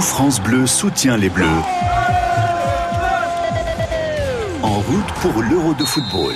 France Bleu soutient les Bleus. En route pour l'Euro de football.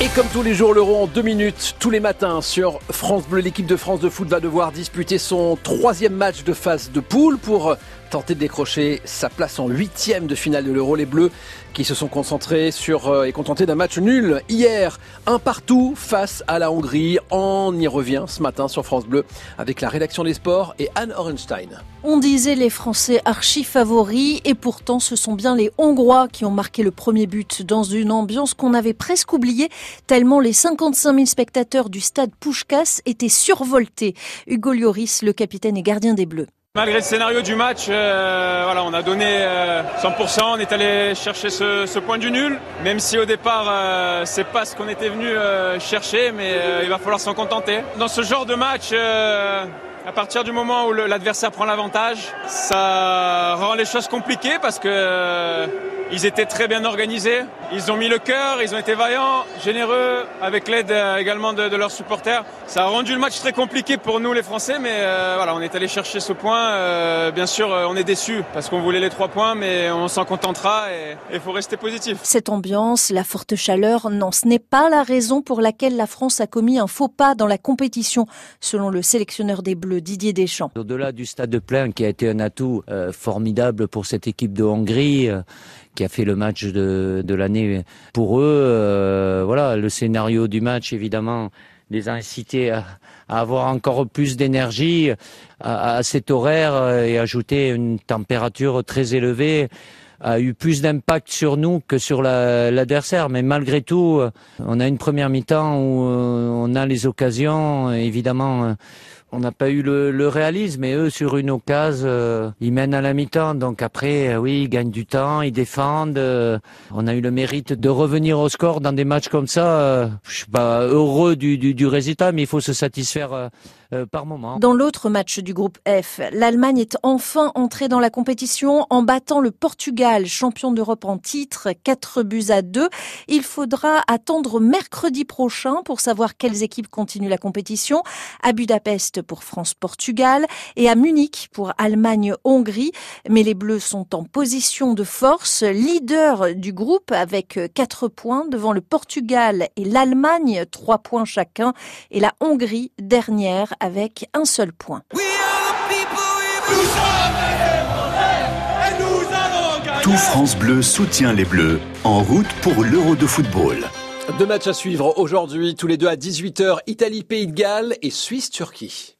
Et comme tous les jours, l'Euro en deux minutes, tous les matins sur France Bleu, l'équipe de France de foot va devoir disputer son troisième match de phase de poule pour tenter de décrocher sa place en huitième de finale de l'Euro. Les Bleus qui se sont concentrés sur euh, et contentés d'un match nul hier, un partout face à la Hongrie. On y revient ce matin sur France Bleu avec la rédaction des sports et Anne Orenstein. On disait les Français archi favoris et pourtant ce sont bien les Hongrois qui ont marqué le premier but dans une ambiance qu'on avait presque oubliée tellement les 55 000 spectateurs du stade Pushkas étaient survoltés. Hugo Lloris, le capitaine et gardien des Bleus. Malgré le scénario du match, euh, voilà, on a donné 100%, euh, on est allé chercher ce, point du nul, même si au départ euh, c'est pas ce qu'on était venu chercher, mais il va falloir s'en contenter. Dans ce genre de match, à partir du moment où l'adversaire prend l'avantage, ça rend les choses compliquées parce que ils étaient très bien organisés. Ils ont mis le cœur, ils ont été vaillants, généreux, avec l'aide euh, également de, leurs supporters. Ça a rendu le match très compliqué pour nous les Français, mais euh, voilà, on est allé chercher ce point. Euh, bien sûr, on est déçus parce qu'on voulait les trois points, mais on s'en contentera et il faut rester positif. Cette ambiance, la forte chaleur, non, ce n'est pas la raison pour laquelle la France a commis un faux pas dans la compétition, selon le sélectionneur des Bleus, Didier Deschamps. Au-delà du stade de plein, qui a été un atout formidable pour cette équipe de Hongrie, qui a fait le match de, de l'année pour eux. Euh, voilà, le scénario du match, évidemment, les a incités à, avoir encore plus d'énergie à, à, cet horaire euh, et ajouter une température très élevée a eu plus d'impact sur nous que sur l'adversaire. Mais malgré tout, euh, on a une première mi-temps où on a les occasions, évidemment on n'a pas eu le, réalisme, mais eux, sur une occasion, euh, ils mènent à la mi-temps. Donc après, euh, oui, ils gagnent du temps, ils défendent. Euh, on a eu le mérite de revenir au score dans des matchs comme ça. je suis pas heureux du, du, du résultat, mais il faut se satisfaire par moment. Dans l'autre match du groupe F, l'Allemagne est enfin entrée dans la compétition en battant le Portugal, champion d'Europe en titre, 4 buts à 2. Il faudra attendre mercredi prochain pour savoir quelles équipes continuent la compétition. À Budapest pour France-Portugal et à Munich pour Allemagne-Hongrie. Mais les Bleus sont en position de force, leader du groupe avec 4 points devant le Portugal et l'Allemagne, 3 points chacun, et la Hongrie dernière avec un seul point. Tout France Bleu soutient les Bleus en route pour l'Euro de football. Deux matchs à suivre aujourd'hui, tous les deux à 18h, Italie-Pays de Galles et Suisse-Turquie.